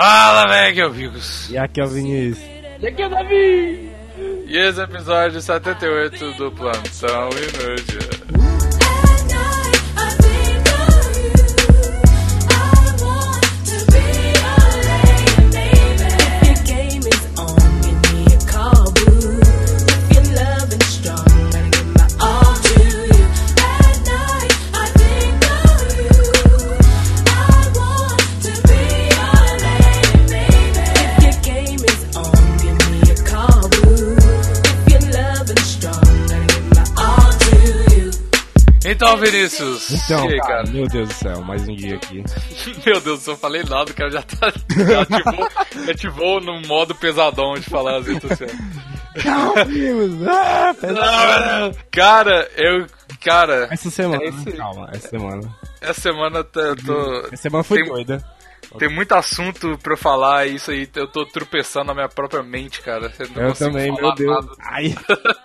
Fala, velho, Vigos. E aqui é o Vinícius. E aqui é o Davi. E esse é o episódio 78 do Plantão Inútil. Então, Vinícius. Então, aí, cara, meu Deus do céu, mais um dia aqui. Meu Deus do céu, eu falei nada, o cara já tá. Já ativou, ativou no modo pesadão de falar as redes sociais. Ah. Cara, eu. Cara, Essa semana, É aí. calma, essa semana. essa semana eu tô. Essa semana foi Tem- doida. Tem muito assunto pra eu falar, e isso aí eu tô tropeçando na minha própria mente, cara. Eu, não Eu também, falar meu Deus. nada. Ai.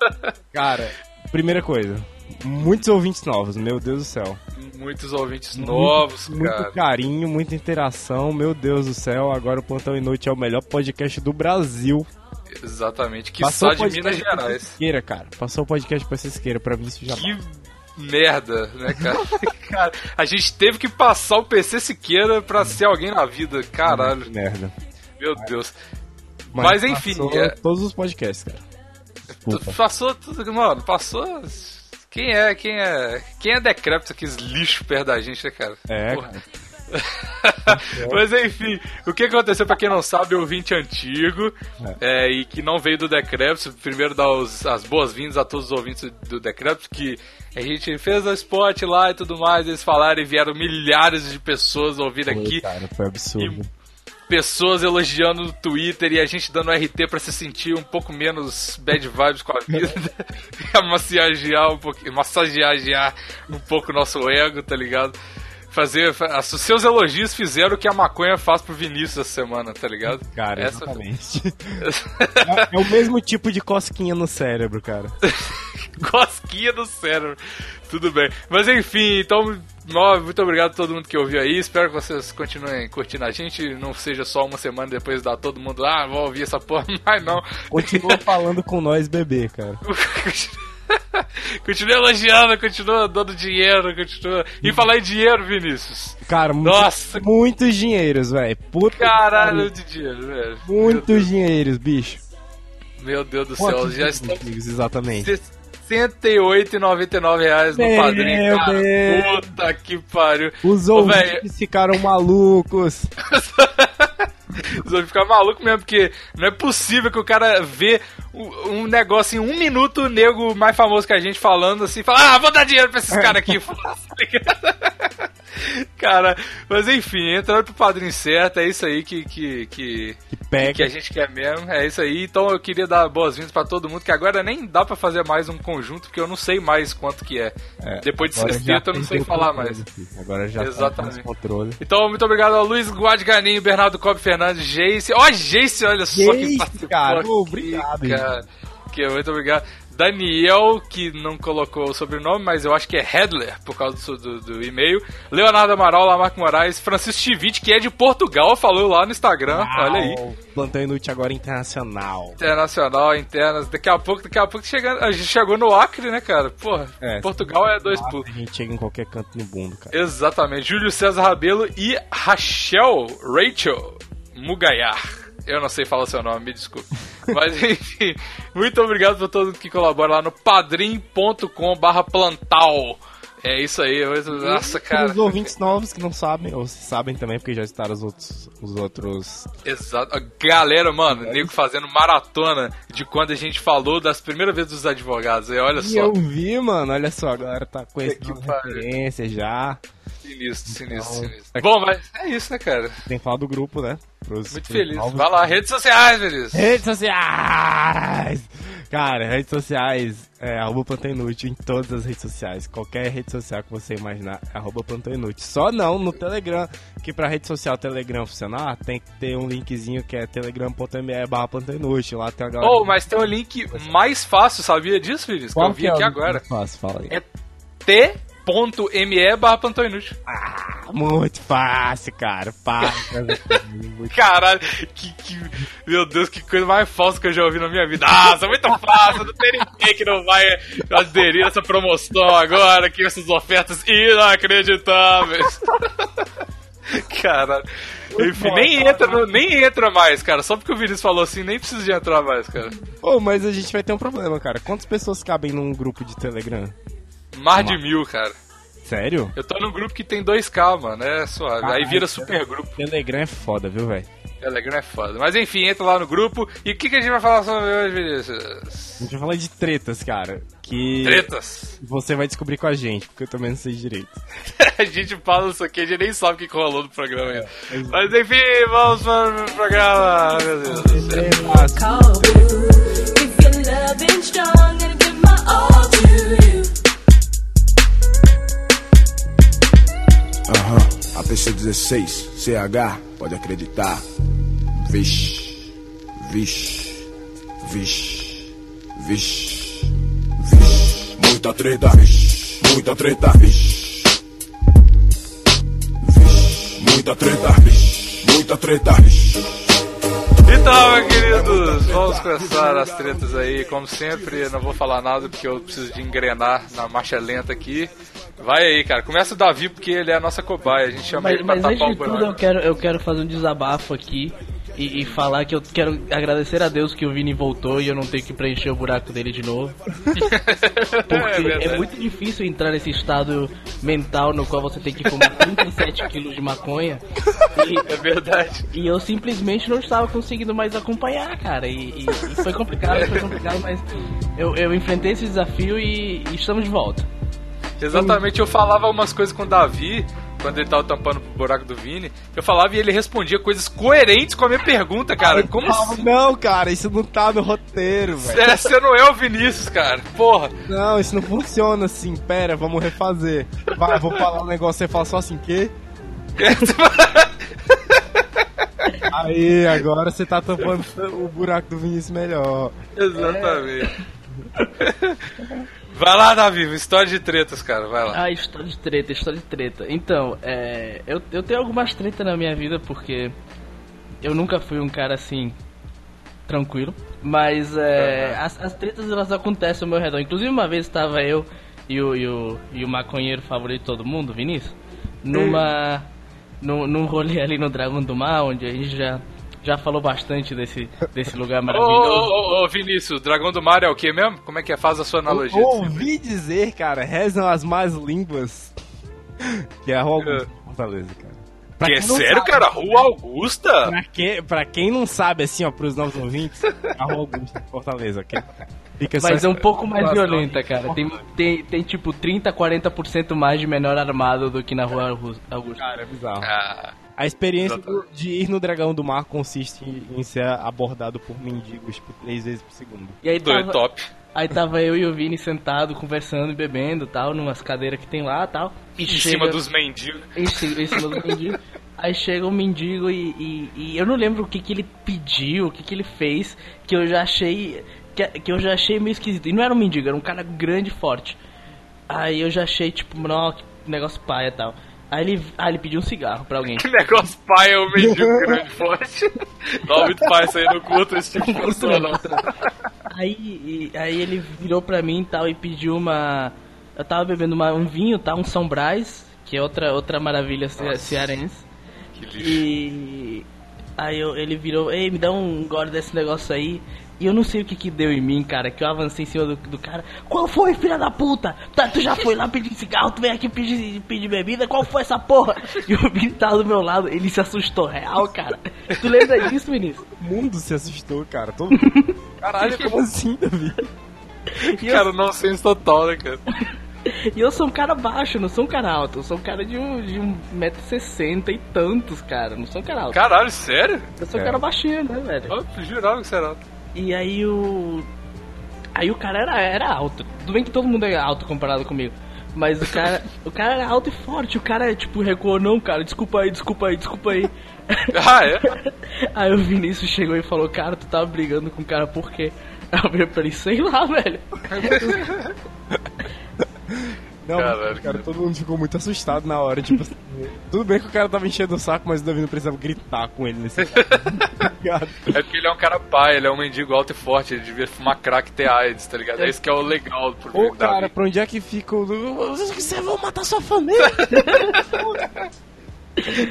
Cara, primeira coisa. Muitos ouvintes novos, meu Deus do céu. Muitos ouvintes novos, muito, cara. Muito carinho, muita interação, meu Deus do céu. Agora o Plantão Inútil é o melhor podcast do Brasil. Exatamente. Que Passou só de Minas Gerais. Sesqueira, cara. Passou o podcast pra Sesqueira, pra mim isso já Que merda, né, cara? cara? A gente teve que passar o PC Siqueira pra ser alguém na vida. Caralho, merda. meu Deus. Mas, enfim, passou é- todos os podcasts, cara. Desculpa. Passou tudo, mano, passou. Quem é, quem é. Quem é decrépito aqueles lixo perto da gente, né, cara? É, Porra. cara. Mas enfim, o que aconteceu pra quem não sabe, ouvinte antigo é, e que não veio do Decrépito, primeiro dar os- as boas-vindas a todos os ouvintes do Decrépito, que a gente fez a spot lá e tudo mais, eles falaram e vieram milhares de pessoas ouvir Foi, aqui, cara, foi absurdo. Pessoas elogiando no Twitter e a gente dando RT pra se sentir um pouco menos bad vibes com a vida, massagear um pouquinho, massagear um pouco o nosso ego, tá ligado? Fazer, fa- os seus elogios fizeram o que a maconha faz pro Vinícius essa semana, tá ligado? Cara, Essa- exatamente. é, é o mesmo tipo de cosquinha no cérebro, cara. Cosquinha do cérebro. Tudo bem. Mas enfim, então, muito obrigado a todo mundo que ouviu aí. Espero que vocês continuem curtindo a gente. Não seja só uma semana depois dar todo mundo, ah, vou ouvir essa porra, mas não. Continua falando com nós, bebê, cara. continua elogiando, continua dando dinheiro, continua. E falar em dinheiro, Vinícius. Cara, Nossa. muitos dinheiros, velho. Caralho de dinheiro, velho. Muitos dinheiros, bicho. Meu Deus do céu, já estamos. amigos, exatamente. 108,99 reais no padrinho, cara. Deus. Puta que pariu. Os Ô, ouvintes ficaram malucos. Vocês vão ficar maluco mesmo, porque não é possível que o cara vê um negócio em um minuto, o nego mais famoso que a gente falando assim, fala, ah, vou dar dinheiro pra esses caras aqui. cara, mas enfim, entrando pro padrinho certo, é isso aí que, que, que, Que pega. que a gente quer mesmo, é isso aí. Então eu queria dar boas-vindas pra todo mundo, que agora nem dá pra fazer mais um conjunto, porque eu não sei mais quanto que é. É, Depois de sexta eu não sei o falar mais. Agora já Exatamente. tá controle. Então, muito obrigado ao Luiz Guadganinho, Bernardo Cobb Fernandes, Jace. Ó, Jace, olha só que Jace, participou cara. aqui, obrigado, cara. Que, muito obrigado. Daniel, que não colocou o sobrenome, mas eu acho que é Hedler, por causa do, do- do e-mail. Leonardo Amaral, Lamarco Moraes, Francisco Chivite, que é de Portugal, falou lá no Instagram. Olha aí. Uau, Plantão inútil agora internacional. Internacional, internas. Daqui a pouco, daqui a pouco chega, a gente chegou no Acre, né, cara? Porra, É, Portugal é dois Lá pulos. A gente chega em qualquer canto no mundo, cara. Exatamente. Júlio César Rabelo e Rachel Rachel Mugayar. Eu não sei falar seu nome, me desculpe. Mas enfim, muito obrigado por todo mundo que colabora lá no padrim.com barra plantal. É isso aí, nossa, cara. Os ouvintes novos que não sabem, ou se sabem também, porque já estaram os outros. Os outros... Exato. Galera, mano, nego fazendo maratona de quando a gente falou das primeiras vezes dos advogados. E olha E só, eu vi, mano, olha só, a galera tá conhecendo as pariu. referências já. Sinistro, sinistro, Então, sinistro. Bom, mas é isso, né, cara? Tem que falar do grupo, né? Pros, Muito feliz. novos. Vai lá, redes sociais, feliz. Redes sociais! Cara, redes sociais, é arroba Plantão Inútil em todas as redes sociais. Qualquer rede social que você imaginar, é arroba Plantão Inútil. Só não no Telegram, que pra rede social Telegram funcionar, tem que ter um linkzinho que é telegram.me barra Plantão Inútil. Lá tem a galera... Oh, mas tem um link mais fácil, sabia disso, Vinícius? Que eu vi é aqui agora. link Fácil, fala aí. É t.me barra plantão inútil. Ah, Muito fácil, cara. Fácil. Caralho, que, que, meu Deus, que coisa mais falsa que eu já ouvi na minha vida. Nossa, muito fácil, não tem ninguém que não vai aderir a essa promoção agora, que essas ofertas inacreditáveis. Caralho. Enfim, nem entra, nem entra mais, cara. Só porque o Vinícius falou assim, nem precisa de entrar mais, cara. Ô, mas a gente vai ter um problema, cara. Quantas pessoas cabem num grupo de Telegram? Mais de mil, cara. Sério? Eu tô num grupo que tem 2K, mano, é suave. Aí vira super grupo. Telegram é foda, viu, velho? Telegram é foda. Mas enfim, entra lá no grupo. E o que, que a gente vai falar sobre hoje, Vinícius? A gente vai falar de tretas, cara. Que Tretas. você vai descobrir com a gente, porque eu também não sei direito. a gente fala isso aqui, a gente nem sabe o que que rolou no programa ainda. Mas enfim, vamos para o programa. Meu Deus do céu. call you. Aham, APC16, CH, pode acreditar. Vixe, vixe, vixe, vixe. Muita treta, vixe, muita treta, vixe. Vixe, muita treta, vixe, muita treta, vixe. Então, queridos, vamos começar as tretas aí. Como sempre, não vou falar nada porque eu preciso de engrenar na marcha lenta aqui. Vai aí, cara. Começa o Davi porque ele é a nossa cobaia. A gente chama Mas, ele pra mas antes tapar de o tudo, eu quero, eu quero fazer um desabafo aqui e, e falar que eu quero agradecer a Deus que o Vini voltou e eu não tenho que preencher o buraco dele de novo. É Porque é, verdade. muito difícil entrar nesse estado mental no qual você tem que fumar 37 quilos de maconha. E, É verdade. e eu simplesmente não estava conseguindo mais acompanhar, cara. E, e- foi complicado, foi complicado, mas eu, eu enfrentei esse desafio e, e estamos de volta. Exatamente, eu falava umas coisas com o Davi, quando ele tava tampando o buraco do Vini. Eu falava e ele respondia coisas coerentes com a minha pergunta, cara. Como assim? Não, cara, isso não tá no roteiro, velho. É, você não é o Vinícius, cara. Porra. Não, isso não funciona assim. Pera, vamos refazer. Vai, vou falar um negócio, você fala só assim, quê? Aí, agora você tá tampando o buraco do Vinícius melhor. Exatamente. Vai lá, Davi, história de tretas, cara. Vai lá. Ah, história de treta, história de treta. Então, é, eu, eu tenho algumas tretas na minha vida porque eu nunca fui um cara assim tranquilo, mas é, as, as tretas elas acontecem ao meu redor. Inclusive uma vez estava eu e o, e o, e o maconheiro favorito de todo mundo, Vinícius, numa num, num rolê ali no Dragão do Mar, onde a gente já já falou bastante desse desse lugar maravilhoso. ô, ô, ô, Vinícius, o Dragão do Mar é o que mesmo? Como é que é? Faz a sua analogia. Ouvi dizer, cara, rezam as más línguas. Que é a Rua Augusta, Fortaleza, cara. Pra Que é sério, sabe- cara? Rua Augusta? Pra, que, pra quem não sabe, assim, ó, pros novos ouvintes, a Rua Augusta, Fortaleza, ok? Fica só Mas é um pouco mais violenta, cara. Tem, tem, tem tipo 30, 40% mais de menor armado do que na rua Augu- Augusta. Cara, é bizarro. Ah, A experiência do- de ir no Dragão do Mar consiste em ser abordado por mendigos por três vezes por segundo. E aí tava, top. aí tava eu e o Vini sentado, conversando e bebendo tal, numas cadeiras que tem lá tal. E Em chega- cima dos mendigos. Em cima, em cima do mendigo. Aí chega um mendigo e, e- e eu não lembro o que, que ele pediu, o que, que ele fez, que eu já achei. Que, que eu já achei meio esquisito. E não era um mendigo, era um cara grande e forte. Aí eu já achei, tipo, não, que negócio paia e tal. Aí ele, ah, ele pediu um cigarro pra alguém. Que negócio pai é o mendigo grande forte. Dá muito pai isso aí, não curto esse tipo de pessoa, não. Aí, e- aí ele virou pra mim e tal e pediu uma. Eu tava bebendo uma- um vinho, tá? Um São Brás, que é outra, outra maravilha ce- cearense. Que lixo. E aí eu- ele virou, ei, me dá um gole desse negócio aí. E eu não sei o que que deu em mim, cara, que eu avancei em cima do, do cara. Qual foi, filha da puta? Tá, tu já foi lá pedir cigarro, tu vem aqui pedir, pedir bebida, qual foi essa porra? E o Vini tava do meu lado, ele se assustou real, cara. Tu lembra disso, Vinícius? O mundo se assustou, cara. Todo... Caralho, como assim, Davi? E eu, Cara, não senso total, né, cara? e eu sou um cara baixo, não sou um cara alto. Eu sou um cara de um, de um metro e sessenta e tantos, cara. Não sou um cara alto. Caralho, sério? Eu sou um É. cara baixinho, né, velho? Eu jurava que você era alto. E aí o. Aí o cara era, era alto. Tudo bem que todo mundo é alto comparado comigo. Mas o cara. o cara era alto e forte. O cara, tipo, recuou, não, cara, desculpa aí, desculpa aí, desculpa aí. Ah, é? aí o Vinícius chegou e falou, cara, tu tava brigando com o cara por quê? Aí eu ele, sei lá, velho. Não, Caralho, cara, todo mundo ficou muito assustado na hora, tipo assim, Tudo bem que o cara tava enchendo o saco, mas o Davi não precisava gritar com ele nesse Tá? É porque ele é um cara pai, ele é um mendigo alto e forte, ele devia fumar crack e ter AIDS, tá ligado? É isso que é o legal pro Ô, Davi. cara, pra onde é que fica o... Vocês vão matar sua família?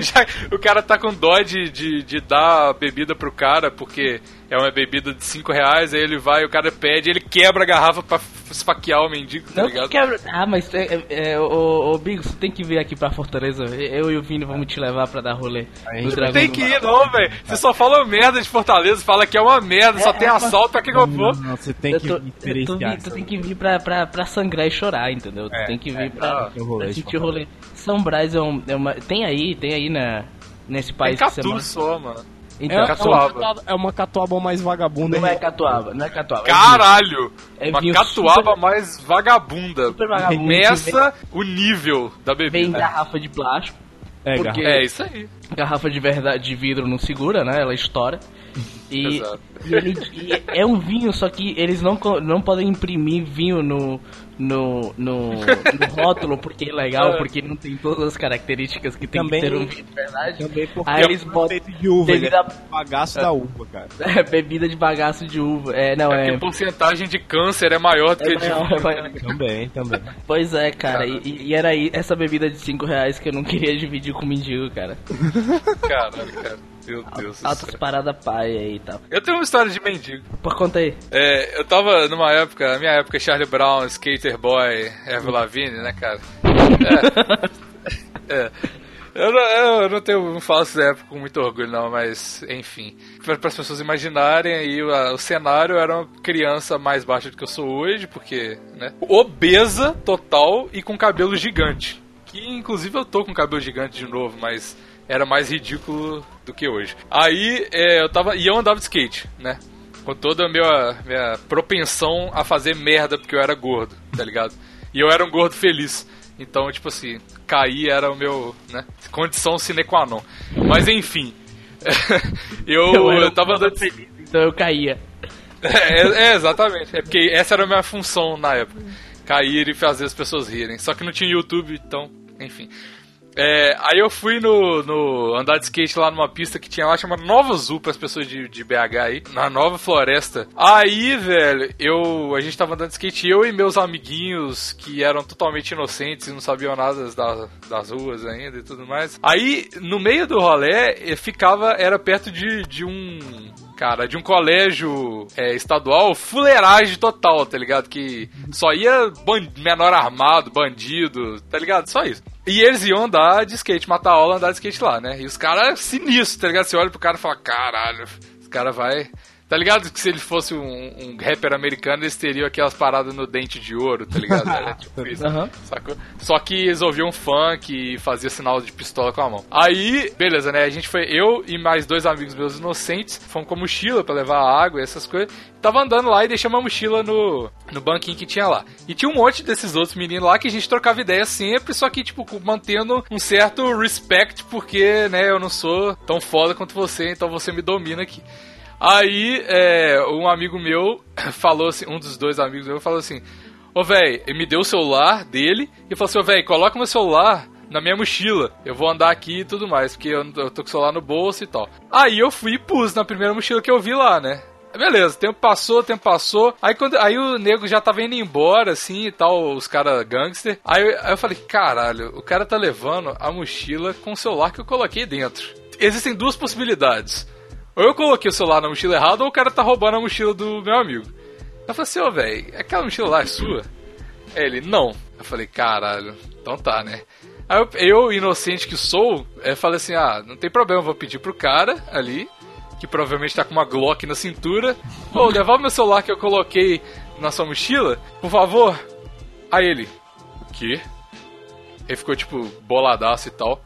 Já- o cara tá com dó de, de, de dar a bebida pro cara, porque é uma bebida de 5 reais, aí ele vai, o cara pede, ele quebra a garrafa pra esfaquear o mendigo, tá Não ligado? quebra. Ah, mas é, é, é, ô, ô Bigo, você tem que vir aqui pra Fortaleza. Eu e o Vini vamos te levar pra dar rolê. Dragão Tem que ir não, velho. Você só fala merda de Fortaleza, fala que é uma merda, só tem assalto pra quem eu for. Não, você tem que tô- vir eu tô experienciar. tu tem que vir pra, pra, pra sangrar e chorar, entendeu? Tu É, tem que vir é, pra, é o rolê pra sentir o rolê. São Brás é, um, é uma. Tem aí, tem aí na, nesse Tem país que você Catu só, mano. É, Então, é, uma Catuaba. catuaba, é uma catuaba mais vagabunda. não é catuaba, não é catuaba. Caralho! É uma catuaba super- mais vagabunda. Super vagabundo. Começa o nível da Vem em bebida. garrafa de plástico. É, porque-. É isso aí. Garrafa de verdade de vidro não segura, né? Ela estoura. E, Exato. e ele, e é um vinho, só que eles não, não podem imprimir vinho no, no, no, no rótulo porque é legal, É. porque não tem todas as características que tem Também- que ter um vinho de verdade. Também porque Aí é eles botam feito de uva, bebida- é bagaço da uva, cara. É, bebida de bagaço de uva. É, não, É é. que a porcentagem de câncer é maior do que é a de maior, é maior. Também, também. Pois é, cara, e, e era aí essa bebida de 5 reais que eu não queria dividir com o mendigo, cara. Caralho, cara. Meu Deus do Altas paradas paia aí e tal. Eu tenho uma história de mendigo. Pô, conta aí. É, eu tava numa época, a minha época, Charlie Brown, Skater Boy, Avril Lavigne, né, cara? É. é. Eu não, eu não tenho, não falo essa época com muito orgulho, não, mas enfim. Para as pessoas imaginarem aí, o, o cenário era uma criança mais baixa do que eu sou hoje, porque, né? Obesa total e com cabelo gigante. Que inclusive eu tô com cabelo gigante de novo, mas era mais ridículo do que hoje. Aí é, eu tava. E eu andava de skate, né? Com toda a minha, minha propensão a fazer merda porque eu era gordo, tá ligado? E eu era um gordo feliz. Então, tipo assim, cair era o meu, né? Condição sine qua non. Mas enfim. eu, eu um tava andando. feliz, então eu caía. É, é, exatamente. É porque essa era a minha função na época. Cair e fazer as pessoas rirem. Só que não tinha YouTube, então, enfim. É, aí eu fui no, no andar de skate lá numa pista que tinha lá, chamada Nova Azul para as pessoas de, de BH aí, na Nova Floresta. Aí, velho, eu a gente tava andando de skate, eu e meus amiguinhos que eram totalmente inocentes e não sabiam nada das, das ruas ainda e tudo mais. Aí, no meio do rolê, eh, ficava, era perto de, de um cara, de um colégio é, estadual, fuleiragem total, tá ligado? Que só ia menor armado, bandido, tá ligado? Só isso. E eles iam andar de skate, matar aula, andar de skate lá, né? E os caras sinistros, tá ligado? Você olha pro cara e fala, caralho, esse cara vai. Tá ligado que se ele fosse um, um rapper americano, eles teriam aquelas paradas no dente de ouro, tá ligado? Era tipo isso. Sacou? Só que eles ouviam funk e fazia sinal de pistola com a mão. Aí, beleza, né? A gente foi, eu e mais dois amigos meus inocentes, fomos com a mochila pra levar água e essas coisas. Tava andando lá e deixamos a mochila no, no banquinho que tinha lá. E tinha um monte desses outros meninos lá que a gente trocava ideia sempre, só que, tipo, mantendo um certo respect, porque, né, eu não sou tão foda quanto você, então você me domina aqui. Aí, é, um amigo meu falou assim, um dos dois amigos meus falou assim: Ô, véi, me deu o celular dele e falou assim: Ô, véi, coloca meu celular na minha mochila. Eu vou andar aqui e tudo mais, porque eu, eu tô com o celular no bolso e tal. Aí eu fui e pus na primeira mochila que eu vi lá, né? Beleza, tempo passou, tempo passou. Aí, quando, aí o nego já tava indo embora, assim e tal, os caras gangster. Aí, aí eu falei: caralho, o cara tá levando a mochila com o celular que eu coloquei dentro. Existem duas possibilidades. Ou eu coloquei o celular na mochila errada, ou o cara tá roubando a mochila do meu amigo. Eu falei assim, ô, velho, aquela mochila lá é sua? Aí ele, não. Eu falei, caralho, então tá, né? Aí eu, eu, inocente que sou, eu falei assim, ah, não tem problema, eu vou pedir pro cara ali, que provavelmente tá com uma Glock na cintura, ô, levar o meu celular que eu coloquei na sua mochila, por favor. Aí ele, o quê? Ele ficou, tipo, boladaço e tal.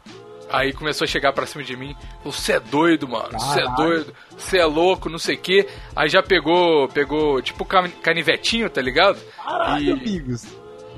Aí começou a chegar pra cima de mim. Você é doido, mano. Você é doido. Você é louco, não sei o quê. Aí já pegou, pegou, tipo, cani- canivetinho, tá ligado? Caralho, E- amigos.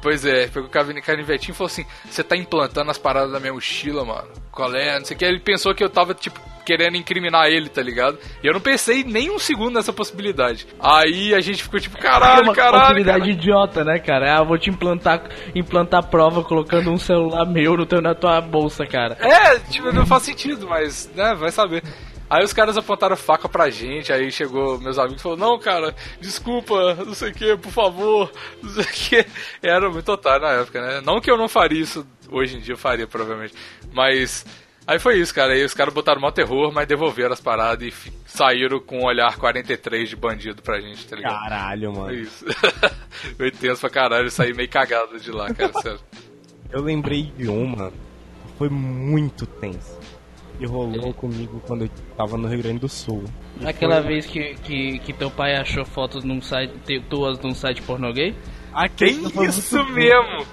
Pois é, pegou o cani- canivetinho e falou assim: Você tá implantando as paradas da minha mochila, mano. Qual é? Não sei o que. Ele pensou que eu tava, tipo, querendo incriminar ele, tá ligado? E eu não pensei nem um segundo nessa possibilidade. Aí a gente ficou tipo, É caralho, uma caralho. possibilidade idiota, né, cara? Ah, vou te implantar, implantar prova colocando um celular meu no teu, na tua bolsa, cara. É, tipo, não faz sentido, mas, né, vai saber. Aí os caras apontaram faca pra gente, aí chegou meus amigos e falou, não, cara, desculpa, não sei o que, por favor, não sei o que. Era muito otário na época, né? Não que eu não faria isso, hoje em dia eu faria, provavelmente. Mas, aí foi isso, cara. Aí os caras botaram mó terror, mas devolveram as paradas e saíram com um olhar 43 de bandido pra gente, tá ligado? Caralho, Foi mano. isso. Foi tenso pra caralho, eu saí meio cagado de lá, cara, sério. Eu lembrei de uma. que Foi muito tenso. E rolou comigo quando eu tava no Rio Grande do Sul. E Aquela foi- vez que, que, que teu pai achou fotos num site, te- tuas num site pornô gay? Foi isso mesmo!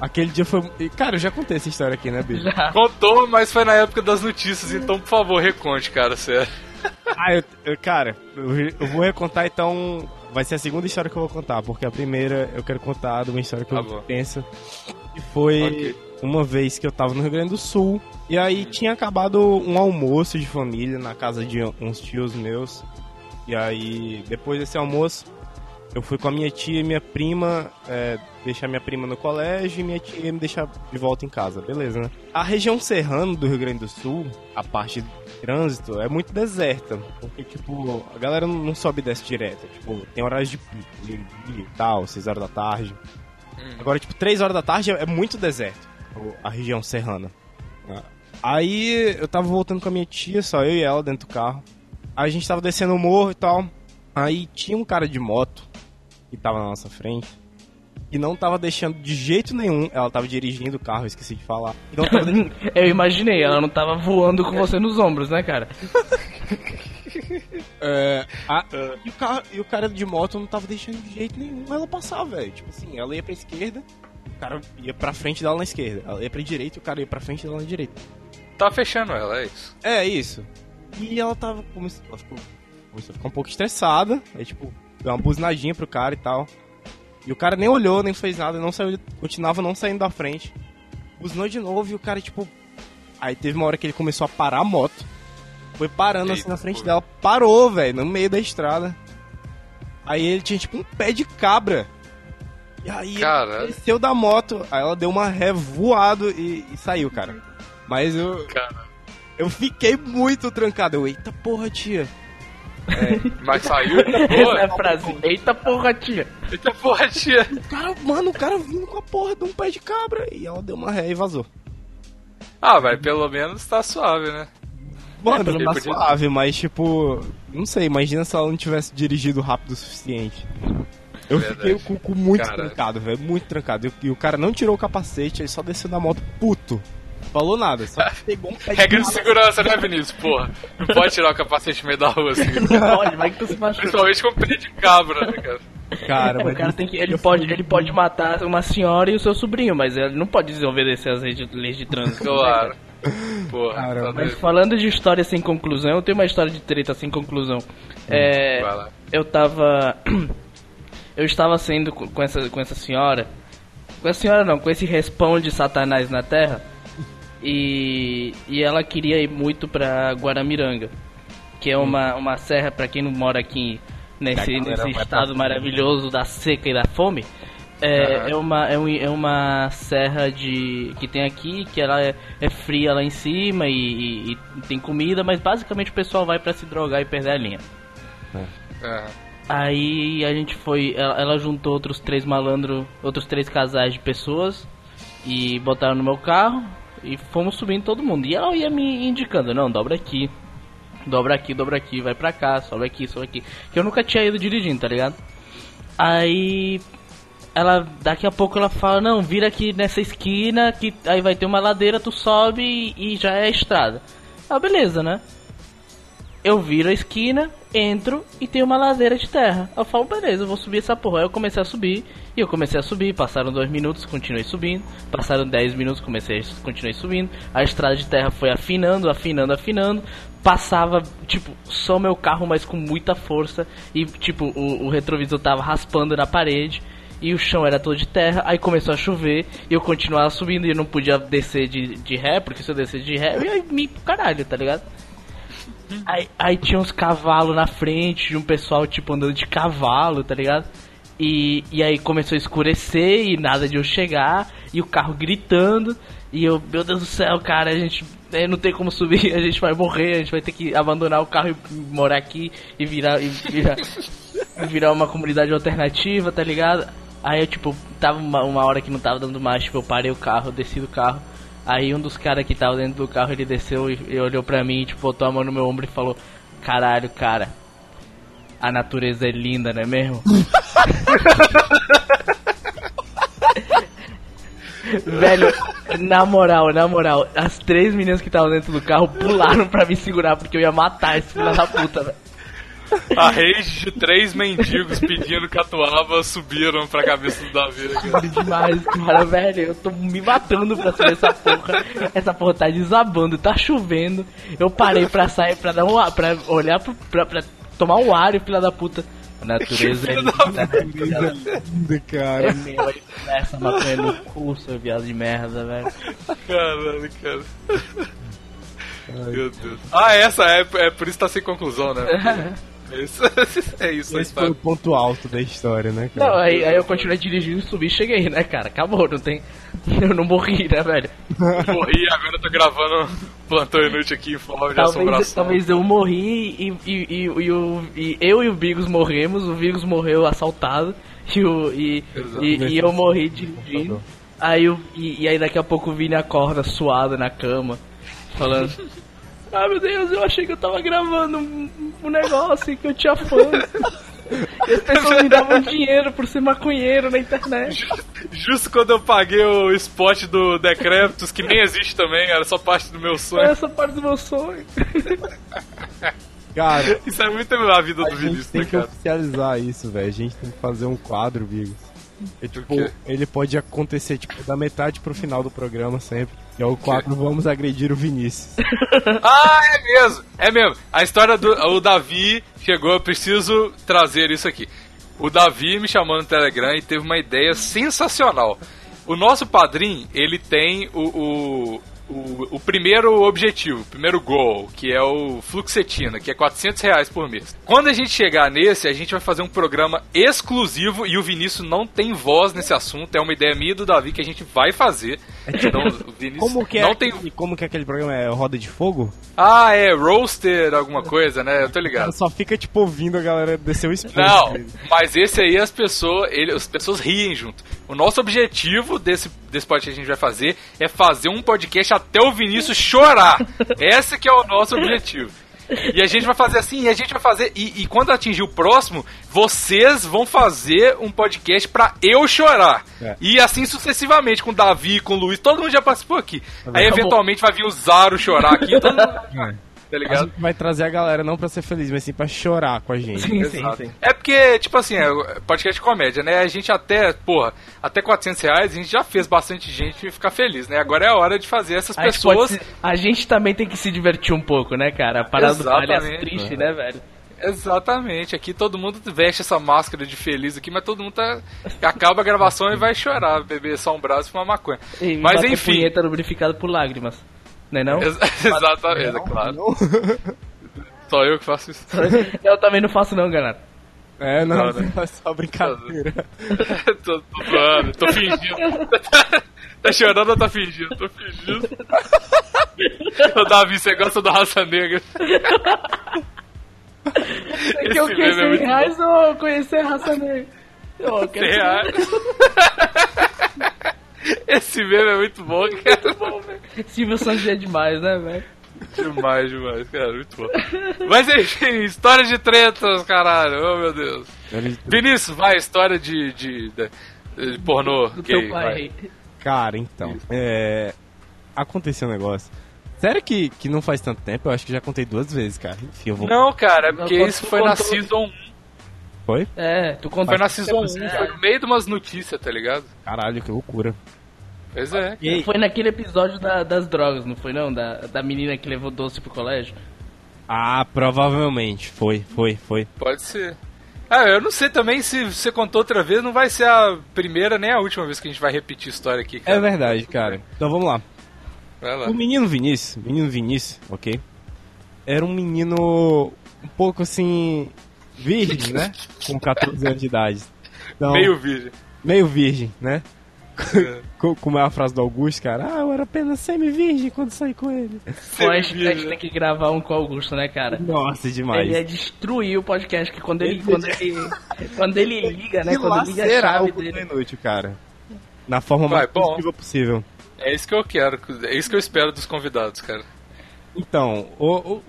Aquele dia foi. e, Cara, eu já contei essa história aqui, né, bicho? Já. Contou, mas foi na época das notícias, então por favor, reconte, cara, sério. Ah, eu, eu- cara, eu, eu vou recontar então. Vai ser a segunda história que eu vou contar, porque a primeira eu quero contar de uma história que Tá eu bom. penso. Que foi Ok. uma vez que eu tava no Rio Grande do Sul. E aí tinha acabado um almoço de família na casa de uns tios meus. E aí, depois desse almoço, eu fui com a minha tia e minha prima, é, deixar minha prima no colégio e minha tia me deixar de volta em casa, beleza, né? A região serrana do Rio Grande do Sul, a parte de trânsito, é muito deserta. Porque, tipo, a galera não sobe e desce direto. Tipo, tem horários de pico, e tal, 6 horas da tarde. Agora, tipo, 3 horas da tarde é muito deserto, a região serrana. Aí eu tava voltando com a minha tia, só eu e ela dentro do carro. Aí a gente tava descendo o morro e tal. Aí tinha um cara de moto que tava na nossa frente. E não tava deixando de jeito nenhum. Ela tava dirigindo o carro, eu esqueci de falar. E não tava deixando- Eu imaginei, ela não tava voando com você nos ombros, né, cara? É, a- e, o cara, e o cara de moto não tava deixando de jeito nenhum ela passar, velho. Tipo assim, ela ia pra esquerda, o cara ia pra frente dela na esquerda. Ela ia pra direita e o cara ia pra frente dela na direita. Tá fechando ela, é isso. É, isso. E ela tava. Começou, ela ficou, começou a ficar um pouco estressada. Aí, tipo, deu uma buzinadinha pro cara e tal. E o cara nem olhou, nem fez nada, não saiu, continuava não saindo da frente. Buzinou de novo e o cara, tipo. Aí teve uma hora que ele começou a parar a moto. Foi parando assim Eita, na frente dela, parou, velho, no meio da estrada. Aí ele tinha tipo um pé de cabra. E aí ele Caralho. desceu da moto, aí ela deu uma ré voado e, e saiu, cara. Mas eu, Cara. eu fiquei muito trancado. Eu, eita porra, tia. Mas saiu, Essa é a frase. Eita porra, tia. Eita porra, tia. O cara, mano, o cara vindo com a porra de um pé de cabra. E ela deu uma ré e vazou. Ah, vai, pelo menos tá suave, né? Mano, porque tá podia- suave, mas tipo. Não sei, imagina se ela não tivesse dirigido rápido o suficiente. Eu Verdade. fiquei com o cu muito Caralho. trancado, velho. Muito trancado. E, e o cara não tirou o capacete, ele só desceu da moto puto. Falou nada, só pegou um pé de Regra de segurança, né, Vinícius? Porra, não pode tirar o capacete no meio da rua, assim. Olha, vai que tu se machuca. Principalmente com pé de cabra, né, cara? Cara, É, mas o cara tem que, ele, pode, ele pode matar uma senhora e o seu sobrinho, mas ele não pode desobedecer as leis de, leis de trânsito. né, Claro. Porra, Caramba. tá Mas doido. falando de história sem conclusão, eu tenho uma história de treta sem conclusão. É, Vai lá. eu tava. Eu estava saindo com essa, com essa senhora. Com essa senhora não, com esse respão de Satanás na terra. E, e ela queria ir muito pra Guaramiranga. Que é uma, uma serra, pra quem não mora aqui nesse, nesse estado maravilhoso da seca e da fome. É, Aham. é, uma, é, um- é uma serra de que tem aqui, que ela é, é fria lá em cima e, e- e tem comida, mas basicamente o pessoal vai pra se drogar e perder a linha. É. Aí a gente foi, ela, ela juntou outros três malandros, outros três casais de pessoas e botaram no meu carro e fomos subindo todo mundo. E ela ia me indicando, não, dobra aqui, dobra aqui, dobra aqui, vai pra cá, sobe aqui, sobe aqui. Que eu nunca tinha ido dirigindo, tá ligado? Aí ela daqui a pouco ela fala, não, vira aqui nessa esquina que aí vai ter uma ladeira, tu sobe e, e já é a estrada. Ah, beleza, né? Eu viro a esquina, entro e tem uma ladeira de terra. Eu falo, beleza, eu vou subir essa porra. Aí eu comecei a subir, e eu comecei a subir, passaram dois minutos, continuei subindo, passaram 10 minutos, comecei, continuei subindo. A estrada de terra foi afinando, afinando, afinando. Passava, tipo, só meu carro, mas com muita força. E, tipo, o, o retrovisor tava raspando na parede. E o chão era todo de terra, aí começou a chover, e eu continuava subindo e eu não podia descer de, de ré, porque se eu descer de ré, eu ia me pro caralho, tá ligado? Aí, aí tinha uns cavalos na frente, de um pessoal, tipo, andando de cavalo, tá ligado? E, e aí começou a escurecer e nada de eu chegar, e o carro gritando, e eu, meu Deus do céu, cara, a gente eh, não tem como subir, a gente vai morrer, a gente vai ter que abandonar o carro e morar aqui e virar, e virar, e virar uma comunidade alternativa, tá ligado? Aí eu, tipo, tava uma, uma hora que não tava dando mais, tipo, eu parei o carro, desci do carro. Aí um dos caras que tava dentro do carro, ele desceu e, e olhou pra mim, tipo, botou a mão no meu ombro e falou: Caralho, cara, a natureza é linda, não é mesmo? Velho, na moral, na moral, as três meninas que estavam dentro do carro pularam pra me segurar porque eu ia matar esse filho da puta, velho. A rede de três mendigos pedindo catuaba subiram pra cabeça do Davi. né, cara. demais, cara, velho. Eu tô me matando pra sair essa porra. Essa porra tá desabando, tá chovendo. Eu parei pra sair pra dar um ar, pra olhar pro, pra, pra tomar um ar e filha da puta. A natureza é linda. Linda, É cara. meu, aí começa maconha no cu, seu viado de merda, velho. Caralho, cara. Meu Deus. Ah, essa é, é por isso que tá sem conclusão, né? É isso, é Esse foi história. o ponto alto da história, né, Não, cara? aí, aí eu continuei dirigindo, subi e cheguei, né, cara? Acabou, não tem. Eu não morri, né, velho? Morri, agora eu tô gravando plantão inútil aqui em forma de Talvez, assombração. talvez eu morri e, e, e, e o- e eu e o Bigos morremos, o Bigos morreu assaltado e, o, e, e, e eu morri dirigindo. Aí eu, e, e aí daqui a pouco o Vini acorda suado na cama, falando. Ah meu Deus, eu achei que eu tava gravando um, um negócio que eu tinha fãs. E as pessoas me davam dinheiro por ser maconheiro na internet. Justo quando eu paguei o spot do Decreptus, que nem existe também, era só parte do meu sonho. essa parte do meu sonho. Cara, Isso é muito a vida a do Vinícius, tem né, que cara? oficializar isso, velho. A gente tem que fazer um quadro, Bigos. E, tipo, ele pode acontecer, tipo, da metade pro final do programa sempre. Que é o quadro Vamos Agredir o Vinícius. Ah, é mesmo, é mesmo. A história do o Davi chegou, eu preciso trazer isso aqui. O Davi me chamou no Telegram e teve uma ideia sensacional. O nosso padrinho, ele tem o, o, o, o primeiro objetivo, o primeiro goal, que é o Fluxetina, que é 400 reais por mês. Quando a gente chegar nesse, a gente vai fazer um programa exclusivo e o Vinícius não tem voz nesse assunto. É uma ideia minha do Davi que a gente vai fazer. Então, o Vinícius Como que é, não tem aquele, como que é aquele programa? É Roda de Fogo? ah, é roaster, alguma coisa, né? Eu tô ligado. só fica, tipo, ouvindo a galera descer o espelho. Não, mas esse aí as pessoas, ele, as pessoas riem junto. O nosso objetivo desse, desse podcast que a gente vai fazer é fazer um podcast até o Vinícius chorar. Esse que é o nosso objetivo. E a gente vai fazer assim, e a gente vai fazer. E, e quando atingir o próximo, vocês vão fazer um podcast pra eu chorar. É. E assim sucessivamente, com o Davi, com o Luiz, todo mundo já participou aqui. Aí eventualmente vai vir o Zaro chorar aqui, todo mundo, Tá A ligado? gente vai trazer a galera não pra ser feliz, mas sim pra chorar com a gente. Sim, sim, Exato. sim. É porque, tipo assim, é podcast de comédia, né? A gente até, porra, até 400 reais a gente já fez bastante gente ficar feliz, né? Agora é a hora de fazer essas A gente, pessoas. se- a gente também tem que se divertir um pouco, né, cara? A parada do Exatamente. palhaço triste, né, velho? Exatamente, aqui todo mundo veste essa máscara de feliz aqui, mas todo mundo tá. Acaba a gravação e vai chorar, beber só um braço e fumar maconha. E Mas enfim. punheta lubrificado por lágrimas. Não é não? Ex- Exatamente, é claro. Só eu que faço isso. Eu também não faço não, galera. É, não, Não, né? é só brincadeira. tô, tô zoando, tô fingindo. tá chorando ou tá fingindo? Tô fingindo. Ô Davi, você gosta do Raça Negra? É que eu é 100 muito reais ou conhecer a raça negra? Eu quero 100 reais. Esse meme é muito bom, cara. bom, velho. Silvio Santos é demais, né, velho? Demais, demais, cara. Muito bom. Mas enfim, história de tretas, caralho. Oh, meu Deus. Vinícius, vai, história de, de, de, de pornô Do gay. teu vai. Cara, então, é... Aconteceu um negócio. Sério que, que não faz tanto tempo? Eu acho que já contei duas vezes, cara. Enfim, eu vou... Não, cara, é porque Não, isso foi na contou- Season 1. Foi? É, tu conta. Foi na Season 1, É. foi no meio de umas notícias, tá ligado? Caralho, que loucura. Pois é. E? Foi naquele episódio da- das drogas, não foi não? Da, da menina que levou doce pro colégio? Ah, provavelmente. Foi, foi, foi. Pode ser. Ah, eu não sei também se você contou outra vez, não vai ser a primeira nem a última vez que a gente vai repetir a história aqui, cara. É verdade, cara. Então vamos lá. Vai lá. O menino Vinícius, menino Vinícius, ok? era um menino um pouco assim. virgem, né? Com 14 anos de idade. Então, Meio virgem. meio virgem, né? Co- Como é a frase do Augusto, cara? Ah, eu era apenas semi-virgem quando saí com ele. Pô, a gente, a gente tem que gravar um com o Augusto, né, cara? Nossa, demais. Ele ia destruir o podcast, que quando ele, quando ele, quando ele liga, né, quando liga a chave dele. Inútil, cara. Na forma Vai, mais bom. positiva possível. É isso que eu quero, é isso que eu espero dos convidados, cara. Então, o, o-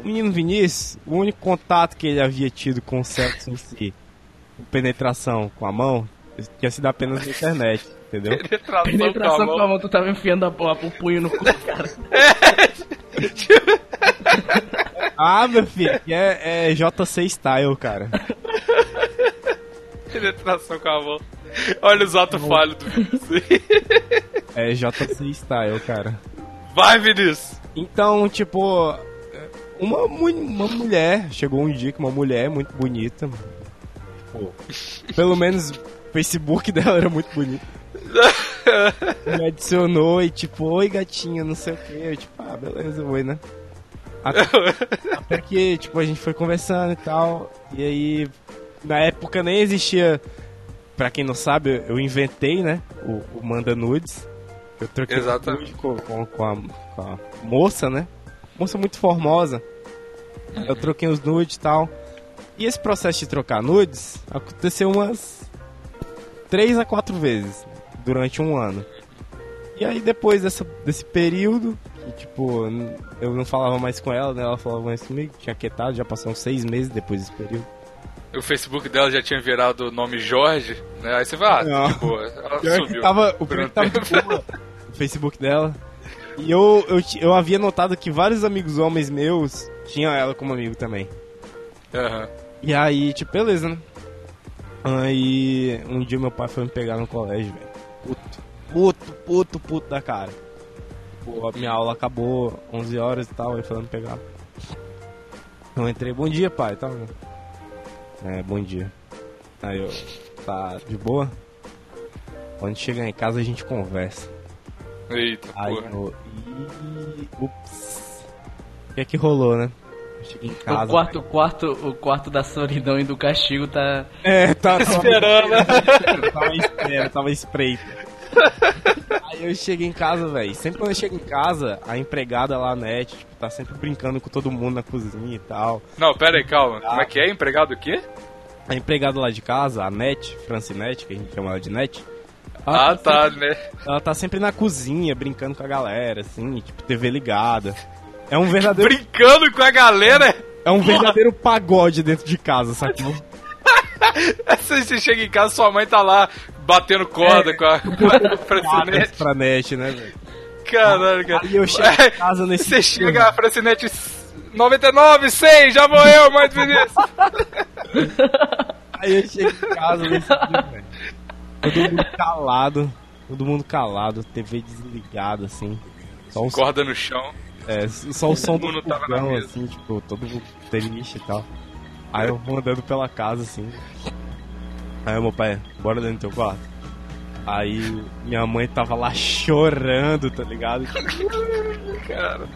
o menino Vinícius, o único contato que ele havia tido com o sexo em si, penetração com a mão, tinha sido apenas na internet, entendeu? Penetração, Penetração com a com a mão. tu tava enfiando a, a, o punho no cu, cara. Ah, meu filho, é, é JC Style, cara. Penetração com a mão. Olha os atos falhos do Vinícius. É JC Style, cara. Vai, Vinícius. Então, tipo, uma, uma mulher, chegou um dia que uma mulher muito bonita, tipo, pelo menos Facebook dela era muito bonito. Me adicionou e tipo, oi gatinha, não sei o que. Eu tipo, ah, beleza, oi, né? Até, até que, tipo, a gente foi conversando e tal. E aí, na época nem existia. Pra quem não sabe, eu inventei, né? O, o Manda Nudes. Eu troquei Exatamente. com, com, com, a, com a moça, né? Moça muito formosa. Eu troquei os nudes e tal. E esse processo de trocar nudes aconteceu umas três a quatro vezes durante um ano. E aí depois dessa, desse período, que, tipo, eu não falava mais com ela, né? Ela falava mais comigo, tinha quietado, já uns seis meses depois desse período. O Facebook dela já tinha virado o nome Jorge, né? Aí você vai, ah, Não. de boa. Ela Pior que sumiu. tava, o que tava o Facebook dela. E eu, eu, eu havia notado que vários amigos homens meus tinham ela como amigo também. Aham. E aí, tipo, beleza, né? Aí, um dia meu pai foi me pegar no colégio, velho. Puto, puto, puto, puto da cara. Pô, a minha aula acabou 11 horas e tal, ele foi me pegar. Eu entrei, bom dia, pai, tal. É, bom dia. Aí eu, tá de boa? Quando chegar em casa a gente conversa. Eita, Aí porra. eu, ih, ups. O que é que rolou, né? Eu cheguei em casa. O quarto, o quarto, o quarto da solidão e do castigo tá. É, tá, Esperando, né? Eu tava em espera, tava espreito. Aí eu cheguei em casa, velho. Sempre quando eu chego em casa, a empregada lá, a net, tipo, tá sempre brincando com todo mundo na cozinha e tal. Não, pera aí, calma. Como é que é? Empregado o quê? A empregada lá de casa, a net, Francinete, que a gente chama ela de net. ela Ah, tá, né? sempre- ela tá sempre na cozinha, brincando com a galera, assim, tipo, TV ligada. É um verdadeiro, Brincando com a galera. é um verdadeiro pagode dentro de casa, sacou? Você você chega em casa, sua mãe tá lá batendo corda com a, com a Francinete. né, velho? Caralho, cara. Aí eu chego em casa nesse Você filme. chega, a Francinete 99, 100, já vou eu, mais Vinícius. Aí eu chego em casa nesse dia, velho. Todo mundo calado. Todo mundo calado, TV desligada, assim. Só o, Corda no chão. É, só o som do fogão, assim, tipo, todo triste e tal. Aí eu vou andando pela casa, assim. Aí meu pai, bora dentro do teu quarto. Aí minha mãe tava lá chorando, tá ligado? Cara,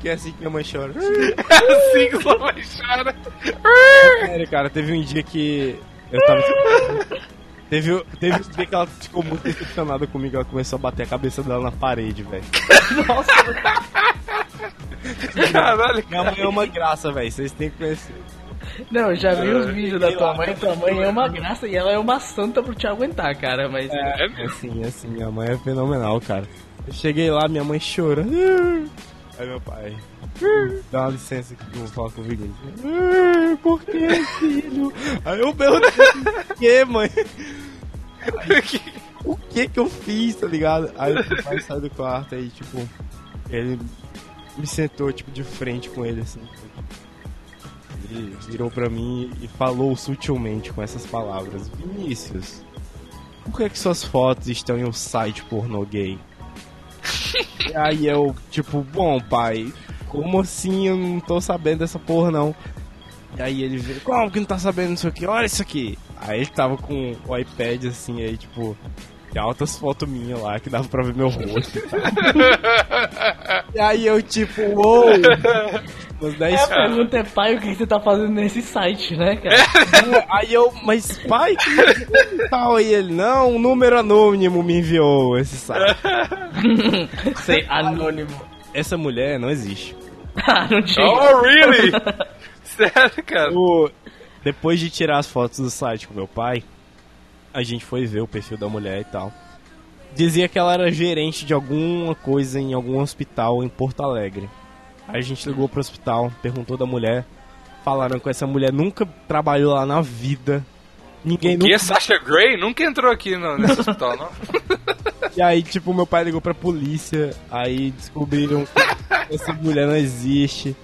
Que é assim que minha mãe chora. assim que sua mãe chora. Sério, cara, teve um dia que eu tava. Teve, teve um dia que ela ficou muito decepcionada comigo, ela começou a bater a cabeça dela na parede, velho. Caralho, Minha mãe é uma graça, velho, vocês têm que conhecer. Não, eu já vi os vídeos da tua mãe. Tua mãe é uma graça e ela é uma santa pra te aguentar, cara. Mas. É É mesmo? assim, é assim, minha mãe é fenomenal, cara. Eu cheguei lá, minha mãe chorando. Aí meu pai. Dá uma licença aqui que eu vou falar com o Vinícius. "Ah, Por que, filho? Aí eu, Deus, por que, mãe? o que que eu fiz, tá ligado? Aí o pai sai do quarto aí, tipo, ele me sentou, tipo, de frente com ele, assim. Ele virou pra mim e falou sutilmente com essas palavras: Vinícius, por que, que suas fotos estão em um site pornô gay? e aí eu, tipo, bom, pai, como assim eu não tô sabendo dessa porra não? E aí ele veio, como que não tá sabendo disso aqui? Olha isso aqui! Aí ele tava com o iPad assim, aí tipo, E altas fotos minhas lá, que dava pra ver meu rosto e e aí eu, tipo, uou! Uns 10 A pergunta é, pai, o que você tá fazendo nesse site, né, cara? Aí eu, mas pai, que tal? Aí ele, não, um número anônimo me enviou esse site. Sei, anônimo. Essa mulher não existe. Ah, não tinha. Oh, really? Sério, cara? O- depois de tirar as fotos do site com meu pai, a gente foi ver o perfil da mulher e tal. Dizia que ela era gerente de alguma coisa em algum hospital em Porto Alegre. Aí a gente ligou pro hospital, perguntou da mulher. Falaram que essa mulher nunca trabalhou lá na vida. Ninguém E nunca. a Sasha Grey nunca entrou aqui no, nesse hospital, não? E aí, tipo, meu pai ligou pra polícia. Aí descobriram que essa mulher não existe.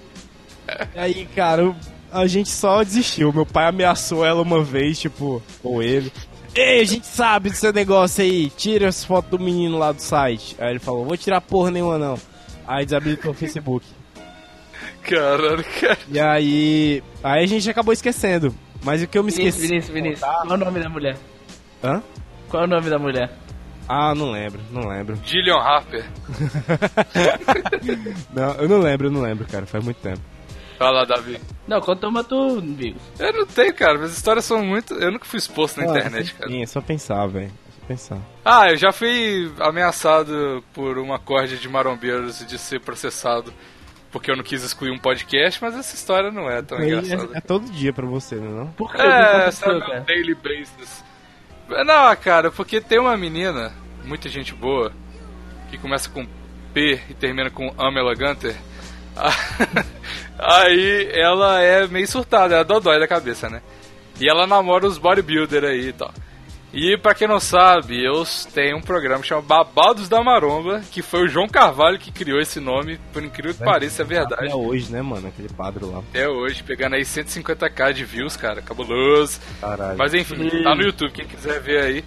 E aí, cara, a gente só desistiu. Meu pai ameaçou ela uma vez, tipo, ou ele. Ei, a gente sabe do seu negócio aí. Tira as fotos do menino lá do site. Aí ele falou: Vou tirar porra nenhuma não. Aí desabilitou o Facebook. Caralho, cara. E aí. Aí a gente acabou esquecendo. Mas o que eu me Vinícius, esqueci. Vinícius, Vinícius. Qual é o nome da mulher? Hã? Qual é o nome da mulher? Ah, não lembro, não lembro. Gillian Harper. Não, eu não lembro, eu não lembro, cara. Faz muito tempo. Fala, Davi. Não, conta uma tu, Bigos. Eu não tenho, cara. Minhas histórias são muito. Eu nunca fui exposto na internet, cara. Sim, é só pensar, velho. É só pensar. Ah, eu já fui ameaçado por uma corda de marombeiros de ser processado porque eu não quis excluir um podcast, mas essa história não é tão Aí engraçada. é, é todo dia pra você, né? Não? Por que? É, O que é meu cara? daily basis. Não, cara, porque tem uma menina, muita gente boa, que começa com P e termina com Amela Gunter. Aí ela é meio surtada, é a dodói da cabeça, né? E ela namora os bodybuilder aí e tal. E pra quem não sabe, eu tenho um programa que chama Babados da Maromba, que foi o João Carvalho que criou esse nome, por incrível que pareça, é verdade. Até hoje, né, mano? Aquele quadro lá. Até hoje, pegando aí 150k de views, cara, cabuloso. Caralho. Mas enfim, tá no YouTube, quem quiser ver aí.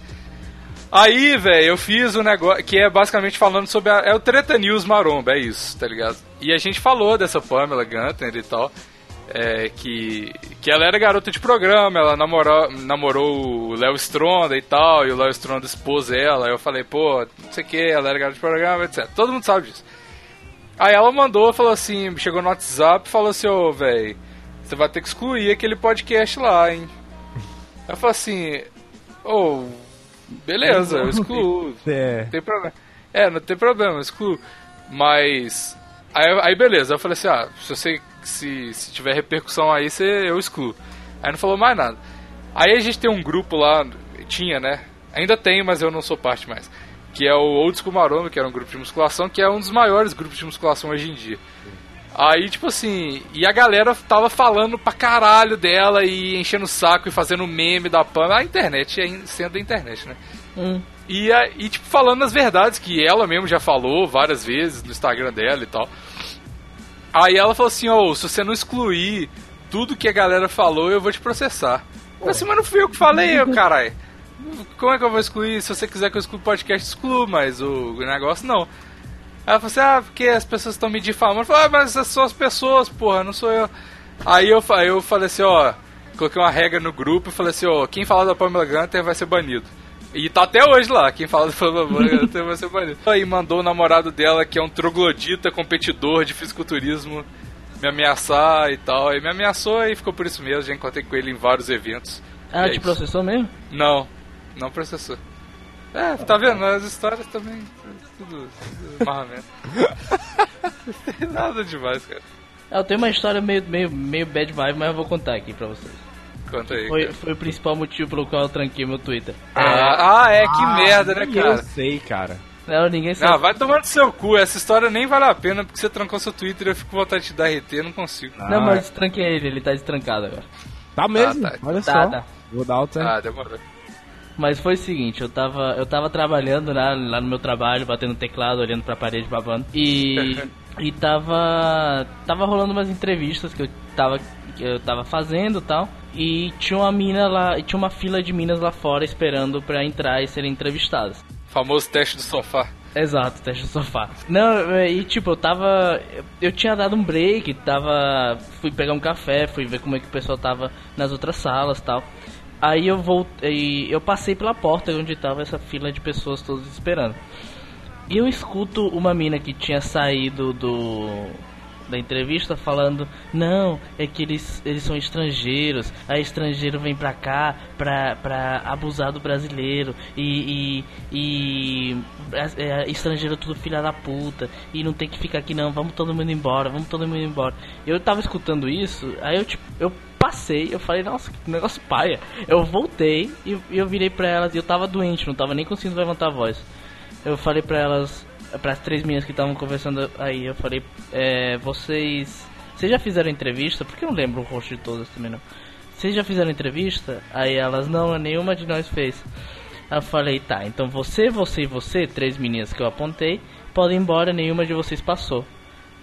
Aí, velho, eu fiz um negócio que é basicamente falando sobre a, é o Treta News Maromba, é isso, tá ligado? E a gente falou dessa Pamela Gunter e tal, é, que, que ela era garota de programa, ela namorou, namorou o Léo Stronda e tal, e o Léo Stronda expôs ela, aí eu falei, pô, não sei o que, ela era garota de programa, etc. Todo mundo sabe disso. Aí ela mandou, falou assim, chegou no WhatsApp e falou assim, ô, velho, você vai ter que excluir aquele podcast lá, hein? Eu falei assim, ô, beleza, eu excluo, É. não tem problema. É, não tem problema, eu excluo. Mas. Aí, aí beleza, eu falei assim, ah, se você. Se, se tiver repercussão aí, você, eu excluo. Aí não falou mais nada. Aí a gente tem um grupo lá, tinha, né? Ainda tem, mas eu não sou parte mais. Que é o Old School Maromba, que era um grupo de musculação, que é um dos maiores grupos de musculação hoje em dia. Aí, tipo assim, e a galera tava falando pra caralho dela e enchendo o saco e fazendo meme da Pam. A internet, é sendo a internet, né? Hum. E, e, tipo, falando as verdades que ela mesmo já falou várias vezes no Instagram dela e tal. Aí ela falou assim, ô, se você não excluir tudo que a galera falou, eu vou te processar. Eu assim, mas não fui eu que falei, eu, caralho. Como é que eu vou excluir? Se você quiser que eu exclua o podcast, excluo, mas o negócio não. Ela falou assim, ah, porque as pessoas estão me difamando. Eu falei, ah, mas essas são as pessoas, porra, não sou eu. Aí eu, eu falei assim, ó, coloquei uma regra no grupo e falei assim, ó, quem falar da Pamela Gunter vai ser banido. E tá até hoje lá, quem fala da Pamela Gunter vai ser banido. Aí mandou o namorado dela, que é um troglodita competidor de fisiculturismo, me ameaçar e tal. Aí me ameaçou e ficou por isso mesmo, já encontrei com ele em vários eventos. E é te isso. processou mesmo? Não, não processou. É, tá vendo? As histórias também. Tudo, tudo marramento. Nada demais, cara. Ah, Eu tenho uma história meio, meio, meio bad vibe, mas eu vou contar aqui pra vocês. Conta aí. Foi, foi o principal motivo pelo qual eu tranquei meu Twitter. Ah, ah, é, que merda, né, Eu cara? sei, cara. Não, ninguém sabe. Não, vai tomar no seu cu. Essa história nem vale a pena porque você trancou seu Twitter e eu fico com vontade de te dar RT, eu não consigo. Não, Ah, mas eu destranquei ele, ele tá destrancado agora. Tá mesmo? Ah, tá. Olha Tá, só. tá. Vou dar alta. Ah, demorou. Mas foi o seguinte, eu tava, eu tava trabalhando lá, lá no meu trabalho, batendo teclado, olhando pra parede, babando. E, e tava, tava rolando umas entrevistas que eu tava, que eu tava fazendo tal. E tinha uma mina lá, e tinha uma fila de minas lá fora esperando pra entrar e serem entrevistadas. Famoso teste do sofá. Exato, teste do sofá. Não, e tipo, eu tava. eu- tinha dado um break, tava. Fui pegar um café, fui ver como é que o pessoal tava nas outras salas tal. Aí eu voltei, eu passei pela porta onde tava essa fila de pessoas todas esperando. E eu escuto uma mina que tinha saído do da entrevista falando: "Não, é que eles eles são estrangeiros. Aí estrangeiro vem pra cá pra, pra abusar do brasileiro e e, e é, estrangeiro é tudo filha da puta e não tem que ficar aqui não. Vamos todo mundo embora, vamos todo mundo embora". Eu tava escutando isso, aí eu tipo, eu passei, eu falei, nossa, que negócio paia. Eu voltei e e eu virei pra elas e eu tava doente, não tava nem conseguindo levantar a voz. Eu falei pra elas, para as três meninas que estavam conversando aí, eu falei, é, vocês, vocês já fizeram entrevista? Porque eu não lembro o rosto de todas também não. Vocês já fizeram entrevista? Aí elas, não, nenhuma de nós fez. Aí eu falei, tá, então você, você e você, três meninas que eu apontei, podem ir embora, nenhuma de vocês passou.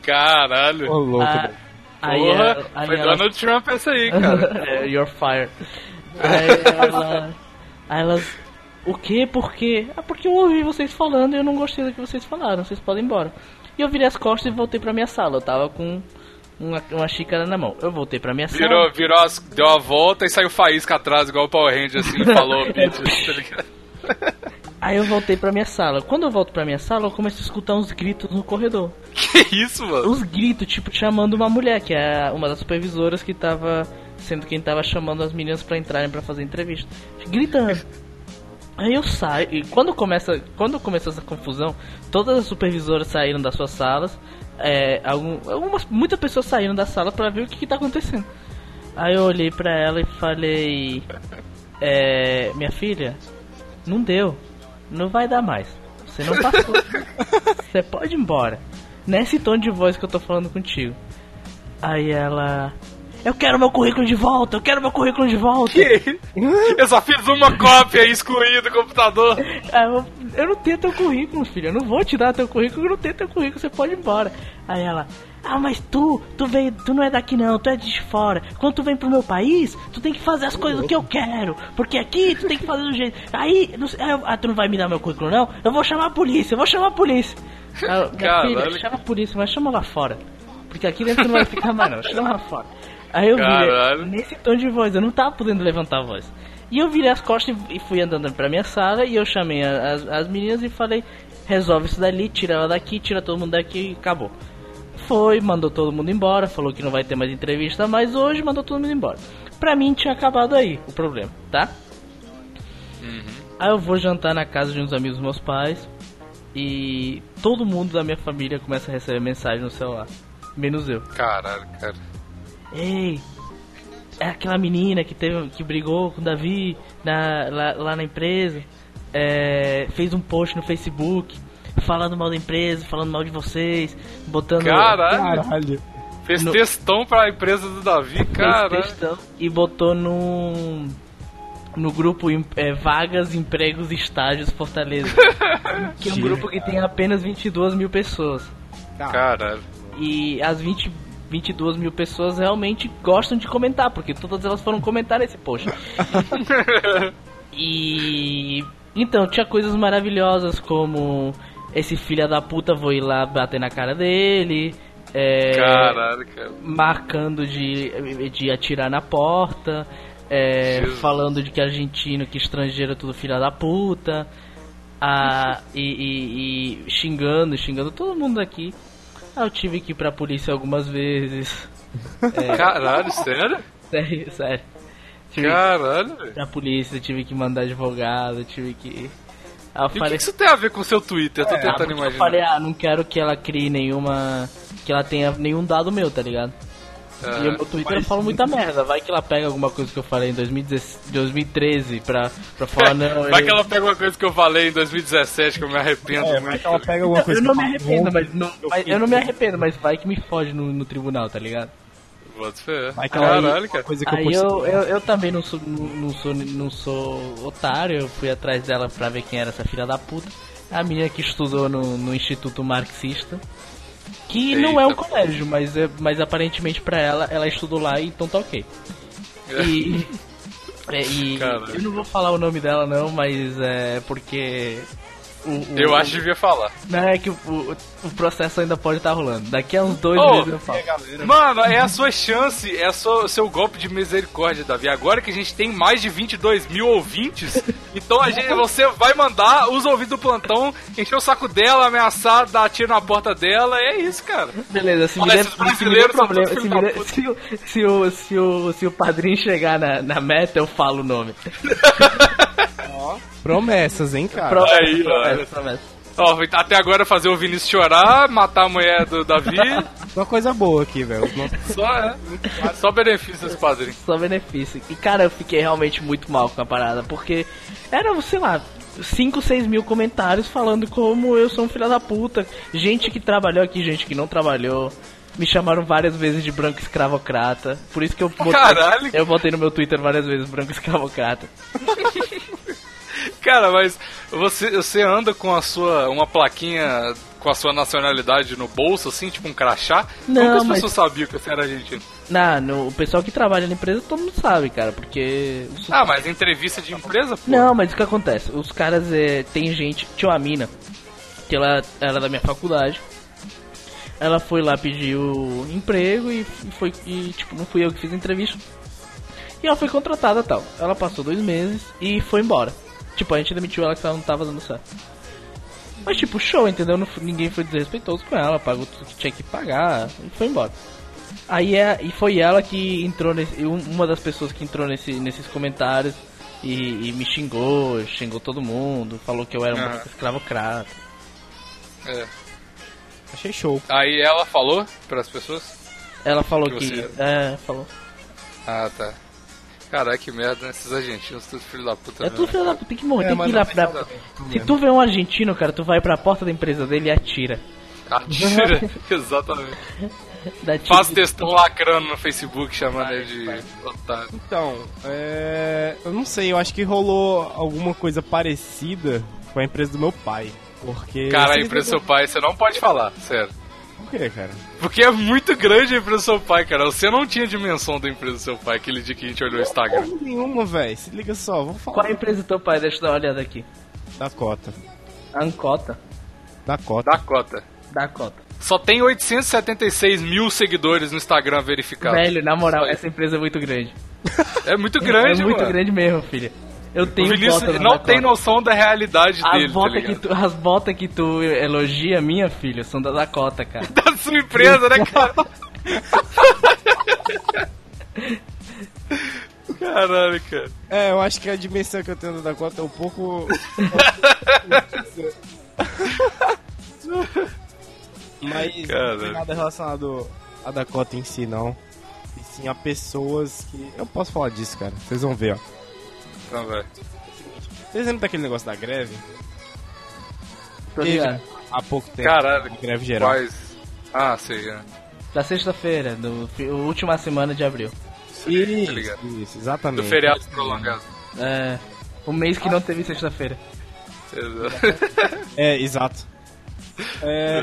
Caralho. Ô, louco, Ah, velho. aí, Porra, ela- aí foi elas- Donald Trump essa aí, cara. é, you're fired. Aí, ela, aí elas. O que? Por quê? Ah, porque eu ouvi vocês falando e eu não gostei do que vocês falaram. Vocês podem ir embora. E eu virei as costas e voltei pra minha sala. Eu tava com uma, uma xícara na mão. Eu voltei pra minha Virou, sala. virou as, deu a volta e saiu faísca atrás, igual o Power Ranger, assim, falou, bitches, tá ligado? Aí eu voltei pra minha sala. Quando eu volto pra minha sala, eu começo a escutar uns gritos no corredor. Que isso, mano? Uns gritos, tipo, chamando uma mulher, que é uma das supervisoras que tava sendo quem tava chamando as meninas pra entrarem pra fazer entrevista. Gritando. Aí eu saio, e quando começa, quando começou essa confusão, todas as supervisoras saíram das suas salas, é, algum, algumas, muitas pessoas saíram da sala pra ver o que, que tá acontecendo. Aí eu olhei pra ela e falei, é, minha filha, não deu, não vai dar mais, você não passou, você pode ir embora. Nesse tom de voz que eu tô falando contigo. Aí ela, eu quero meu currículo de volta, eu quero meu currículo de volta. Eu só fiz uma cópia e excluí do computador. Aí eu, eu não tenho teu currículo, filho. Eu não vou te dar teu currículo, eu não tenho teu currículo, você pode ir embora. Aí ela, ah, mas tu, tu veio, tu não é daqui não, tu é de fora. Quando tu vem pro meu país, tu tem que fazer as coisas que eu quero. Porque aqui tu tem que fazer do jeito. Aí, não ah, tu não vai me dar meu currículo não? Eu vou chamar a polícia, eu vou chamar a polícia. Minha Caralho. filha, chama a polícia, mas chama lá fora. Porque aqui dentro não vai ficar mais não, chama lá fora. Aí eu Caralho. virei, nesse tom de voz, eu não tava podendo levantar a voz. E eu virei as costas e fui andando pra minha sala e eu chamei as, as meninas e falei, resolve isso dali, tira ela daqui, tira todo mundo daqui e acabou. Foi, mandou todo mundo embora, falou que não vai ter mais entrevista mais hoje, mandou todo mundo embora. Pra mim tinha acabado aí o problema, tá? Aí eu vou jantar na casa de uns amigos dos meus pais e todo mundo da minha família começa a receber mensagem no celular, menos eu. Caralho, cara. Ei, é aquela menina que teve que brigou com o Davi na, lá, lá na empresa, é, fez um post no Facebook falando mal da empresa, falando mal de vocês, botando Caralho. Caralho. Fez No- textão pra empresa do Davi, textão e botou no no grupo é, vagas, empregos, e estágios Fortaleza, que é um grupo que tem apenas 22 mil pessoas. Caralho. E as 20, 22 mil pessoas realmente gostam de comentar, porque todas elas foram comentar esse post. e. Então, tinha coisas maravilhosas como esse filho da puta vou ir lá bater na cara dele. É, Caralho, cara. marcando de, de atirar na porta, é, falando de que argentino, que estrangeiro é tudo filha da puta, ah, e, e- e xingando, xingando todo mundo aqui. Ah, Eu tive que ir pra polícia algumas vezes. Caralho, sério? Sério, sério. Tive Caralho, velho. pra polícia, tive que mandar advogado, tive que. Aí eu E o que, falei, isso tem a ver com o seu Twitter? Eu tô ah, tentando porque eu imaginar. falei, ah, não quero que ela crie nenhuma. que ela tenha nenhum dado meu, tá ligado? Ah, E o meu Twitter eu falo muita merda. Vai que ela pega alguma coisa que eu falei em 2016 2013 pra, pra falar, não. Vai eu- que ela pega uma coisa que eu falei em 2017 que eu me arrependo É, muito. mas ela pega alguma coisa eu não que me arrependo, "Bom, mas não. mas eu não me arrependo, mas vai que me foge no, no tribunal, tá ligado? Vai que ela Caralho, cara. coisa que eu Aí eu, eu, eu também não sou, não, não sou não sou otário, eu fui atrás dela pra ver quem era essa filha da puta. A menina que estudou no, no Instituto Marxista. Que não é um Eita. colégio, mas, é, mas aparentemente pra ela, ela estudou lá, então tá ok. E. é, e eu não vou falar o nome dela não, mas é porque o, o- Eu acho que devia falar. Não, é que o, o, o processo ainda pode estar rolando. Daqui a uns dois Ô, meses eu falo. Mano, é a sua chance, é o seu, golpe de misericórdia, Davi. Agora que a gente tem mais de 22 mil ouvintes, então a gente, você vai mandar os ouvintes do plantão encher o saco dela, ameaçar, dar tiro na porta dela. É isso, cara. Beleza, se Olha, me der brasileiros se, me der- se, o, se, o, se, o, se o padrinho chegar na, na meta, eu falo o nome. Promessas, hein, cara? Promessa, Aí, ó. promessa, promessa. Ó, até agora fazer o Vinícius chorar, matar a mulher do Davi, Uma coisa boa aqui, velho. Só, é, só benefícios, padrinho. Só benefício. E cara, eu fiquei realmente muito mal com a parada, porque eram, sei lá, 5, 6 mil comentários falando como eu sou um filho da puta. Gente que trabalhou aqui, gente que não trabalhou. Me chamaram várias vezes de branco escravocrata. Por isso que eu botei, Caralho. eu botei no meu Twitter várias vezes branco escravocrata. Cara, mas você, você anda com a sua. uma plaquinha com a sua nacionalidade no bolso, assim, tipo um crachá? Não, Como que as mas- pessoas sabiam que você era argentino? Na, no, o pessoal que trabalha na empresa todo mundo sabe, cara, porque. Ah, mas entrevista de empresa, pô. Não, mas o que acontece? Os caras, é, tem gente, tinha uma mina, que ela era da minha faculdade. Ela foi lá pedir o emprego e e foi, e tipo, não fui eu que fiz a entrevista. E ela foi contratada tal. Ela passou dois meses e foi embora. Tipo, a gente demitiu ela que ela não tava dando certo. Mas tipo, show, entendeu? Não ninguém foi desrespeitoso com ela, pagou tudo que tinha que pagar e foi embora. Aí é, e foi ela que entrou nesse. um- Uma das pessoas que entrou nesse, nesses comentários e, e me xingou, xingou todo mundo, falou que eu era um Ah. escravocrata. É. Achei show. Aí ela falou pras pessoas? Ela falou Que que. você É, falou. Ah, tá. Caralho, que merda, né? Esses argentinos, tudo filho da puta. É mesmo, tudo filho da puta, tem que morrer, É, tem que ir lá pra. Se tu vê um argentino, cara, tu vai pra porta da empresa dele e atira. Atira, exatamente. Faz de- textão lacrando no Facebook chamando ele de otário. Então, é... eu não sei, eu acho que rolou alguma coisa parecida com a empresa do meu pai. Porque. Cara, a empresa do seu pai, você não pode falar, sério. Por quê, cara? Porque é muito grande a empresa do seu pai, cara. Você não tinha dimensão da empresa do seu pai aquele dia que a gente olhou o Instagram. Porra nenhuma, velho. Se liga só, vou falar Qual é a empresa do teu pai? Deixa eu dar uma olhada aqui. da cota. Ancota. Da cota. Da cota. Da cota. Só tem 876 mil seguidores no Instagram verificados. Velho, na moral, essa empresa é muito grande. É muito grande, é muito mano. grande mesmo, filha. Eu O tenho Vinícius botas na não tem Dakota. noção da realidade As dele, tá botas, que tu, as botas que tu elogia, minha filha, são da Dakota, cara. Da sua empresa, né, cara? Caralho, cara. É, eu acho que a dimensão que eu tenho da cota é um pouco. Mas Cara. não tem nada relacionado à Dakota em si, não. E sim a pessoas que. Eu posso falar disso, cara. Vocês vão ver, ó. Então, velho. Vocês lembram daquele negócio da greve? Tô ligado. há pouco tempo. Caralho. Greve geral. Quais? Ah, sei, é. Da sexta-feira, do última semana de abril. Sei, tá ligado. Isso, isso, exatamente. Do feriado prolongado. É. O mês que não teve sexta-feira. É, exato. É,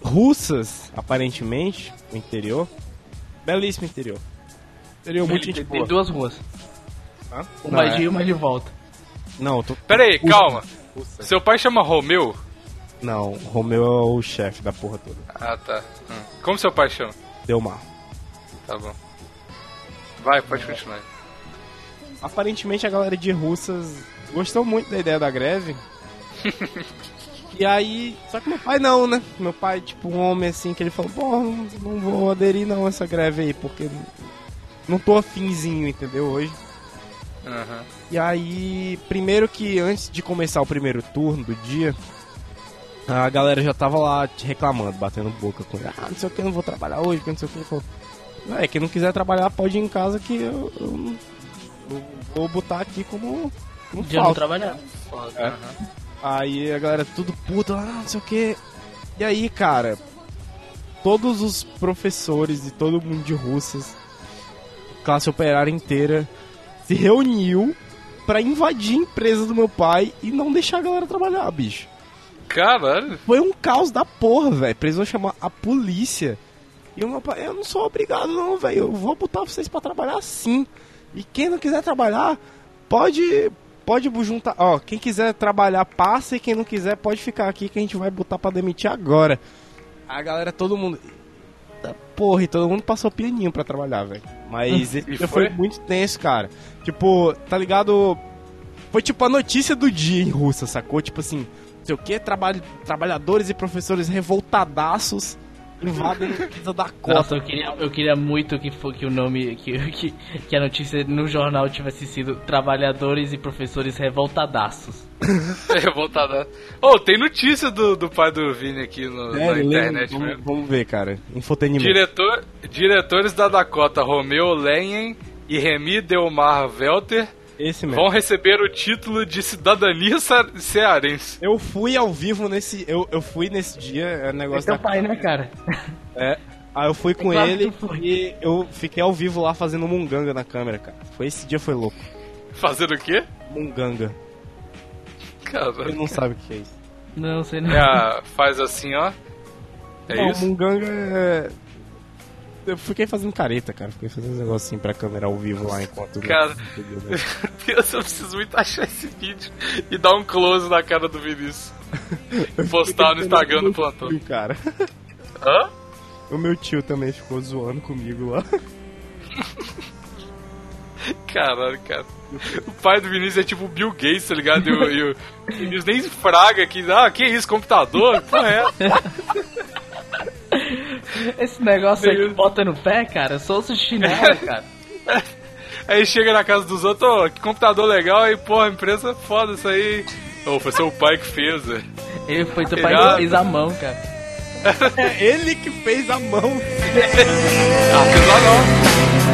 russas, aparentemente, no interior. Belíssimo interior. Interior muito gente Tem, tem boa. duas ruas. Hã? Uma Não, de é- uma de volta. Não, eu tô... Pera aí, calma. Seu pai chama Romeu? Não, Romeu é o chefe da porra toda. Ah, tá. Hum. Como seu pai chama? Delmar. Tá bom. Vai, pode continuar. Aparentemente a galera de russas gostou muito da ideia da greve. e aí. Só que meu pai não, né? Meu pai, tipo, um homem assim, que ele falou, pô, não, não vou aderir não a essa greve aí, porque não tô afinzinho, entendeu? Hoje. Aham. E aí, primeiro que antes de começar o primeiro turno do dia, a galera já tava lá reclamando, batendo boca com ele. Ah, não sei o que, não vou trabalhar hoje, que não sei o que. Falou, é, quem não quiser trabalhar pode ir em casa que eu, eu não- eu vou botar aqui como, como De eu não trabalhar. Foda. É. aham. Aí a galera tudo puta, ah, não sei o que. E aí, cara, todos os professores e todo mundo de russas, classe operária inteira, se reuniu pra invadir a empresa do meu pai e não deixar a galera trabalhar, bicho. Caralho. Foi um caos da porra, velho. Precisou chamar a polícia. E o meu pai, eu não sou obrigado não, velho. Eu vou botar vocês pra trabalhar sim. E quem não quiser trabalhar, pode pode juntar. Ó, quem quiser trabalhar, passa e quem não quiser pode ficar aqui que a gente vai botar pra demitir agora. A galera, todo mundo. Porra, e todo mundo passou pianinho pra trabalhar, velho. Mas foi? foi muito tenso, cara. Tipo, tá ligado? Foi tipo a notícia do dia em Rússia, sacou? Tipo assim, não sei o que, trabalho, trabalhadores e professores revoltadaços invadem a da cota. Nossa, eu queria, eu queria muito que, que o nome, que, que, que a notícia no jornal tivesse sido Trabalhadores e Professores Revoltadaços. Revoltada. Oh, tem notícia do, do pai do Vini aqui no, É, na internet vamos, mesmo. vamos ver, cara. Infotenimento. Diretor, diretores da Dakota, Romeu Lenhen e Remy Delmar Velter, Esse mesmo. vão receber o título de cidadania ce- cearense. Eu fui ao vivo nesse. Eu, eu fui nesse dia, é É negócio teu da. pai, né, cara? É. Aí eu fui com claro ele e eu fiquei ao vivo lá fazendo munganga na câmera, cara. Foi esse dia foi louco. Fazendo o quê? Munganga. Cara, Ele não sabe o que é isso. Não, sei não. é faz assim, ó. É não, isso? munganga é. Eu fiquei fazendo careta, cara. Fiquei fazendo um negocinho pra câmera ao vivo lá enquanto. Cara. Entendeu, né? Deus, eu preciso muito achar esse vídeo e dar um close na cara do Vinícius. E postar no Instagram do plantão. Tio, cara. Hã? O meu tio também ficou zoando comigo lá. Caralho, cara. O pai do Vinícius é tipo o Bill Gates, tá ligado? E o, e o Vinícius nem fraga aqui. Ah, que isso, computador? Que porra é? Esse negócio aí que bota no pé, cara, só os chinelo, cara. Aí chega na casa dos outros, ô, que computador legal, aí, porra, empresa foda isso aí. Ô, foi seu pai que fez, velho. Ele foi teu pai que fez a mão, cara. É ele que fez a mão. Ah, fez lá não.